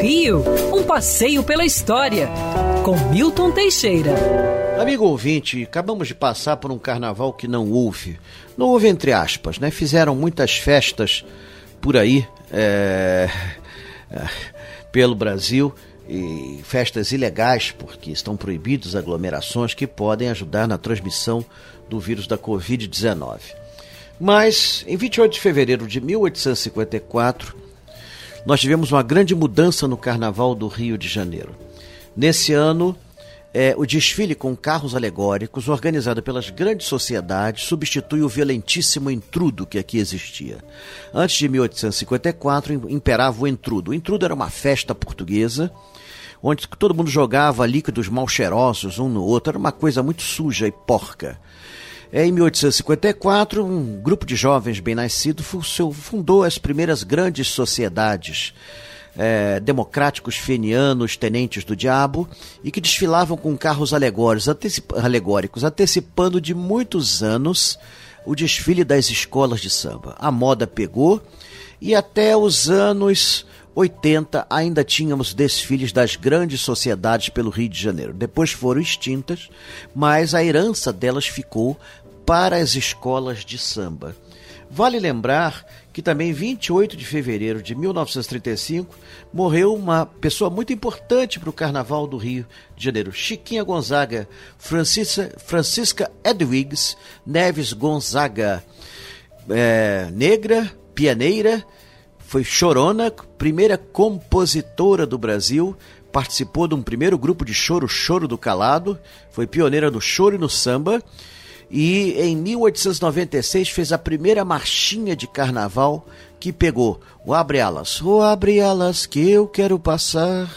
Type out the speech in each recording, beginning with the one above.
Rio, um passeio pela história, com Milton Teixeira. Amigo ouvinte, acabamos de passar por um carnaval que não houve. Não houve entre aspas, né? Fizeram muitas festas por aí, é, é, pelo Brasil, e festas ilegais, porque estão proibidas aglomerações que podem ajudar na transmissão do vírus da Covid-19. Mas, em 28 de fevereiro de 1854, nós tivemos uma grande mudança no Carnaval do Rio de Janeiro. Nesse ano, é, o desfile com carros alegóricos, organizado pelas grandes sociedades, substitui o violentíssimo entrudo que aqui existia. Antes de 1854, imperava o entrudo. O entrudo era uma festa portuguesa, onde todo mundo jogava líquidos mal cheirosos um no outro, era uma coisa muito suja e porca. É, em 1854, um grupo de jovens bem-nascidos fundou as primeiras grandes sociedades é, democráticos fenianos, tenentes do diabo, e que desfilavam com carros alegóricos, antecip alegóricos, antecipando de muitos anos o desfile das escolas de samba. A moda pegou e até os anos 80 ainda tínhamos desfiles das grandes sociedades pelo Rio de Janeiro. Depois foram extintas, mas a herança delas ficou para as escolas de samba. Vale lembrar que também 28 de fevereiro de 1935 morreu uma pessoa muito importante para o Carnaval do Rio de Janeiro, Chiquinha Gonzaga, Francisca, Francisca Edwigs Neves Gonzaga, é, negra, pianeira foi chorona, primeira compositora do Brasil, participou de um primeiro grupo de choro, Choro do Calado, foi pioneira no choro e no samba, e em 1896 fez a primeira marchinha de carnaval que pegou o Abre Alas. O Abre Alas que eu quero passar,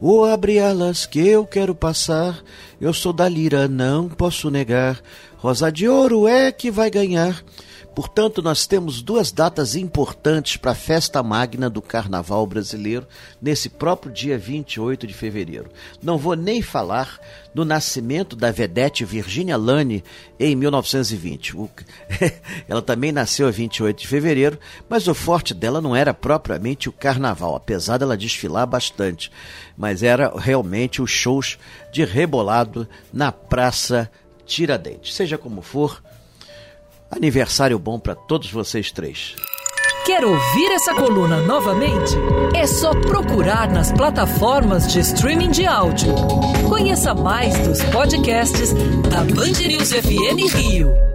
o Abre Alas que eu quero passar, eu sou da lira, não posso negar, Rosa de Ouro é que vai ganhar. Portanto, nós temos duas datas importantes para a festa magna do Carnaval brasileiro, nesse próprio dia 28 de fevereiro. Não vou nem falar do nascimento da vedete Virginia Lane em 1920. Ela também nasceu a 28 de fevereiro, mas o forte dela não era propriamente o Carnaval, apesar dela desfilar bastante, mas era realmente os shows de rebolado na Praça Tiradentes. Seja como for, Aniversário bom para todos vocês três. Quer ouvir essa coluna novamente? É só procurar nas plataformas de streaming de áudio. Conheça mais dos podcasts da Band News FM Rio.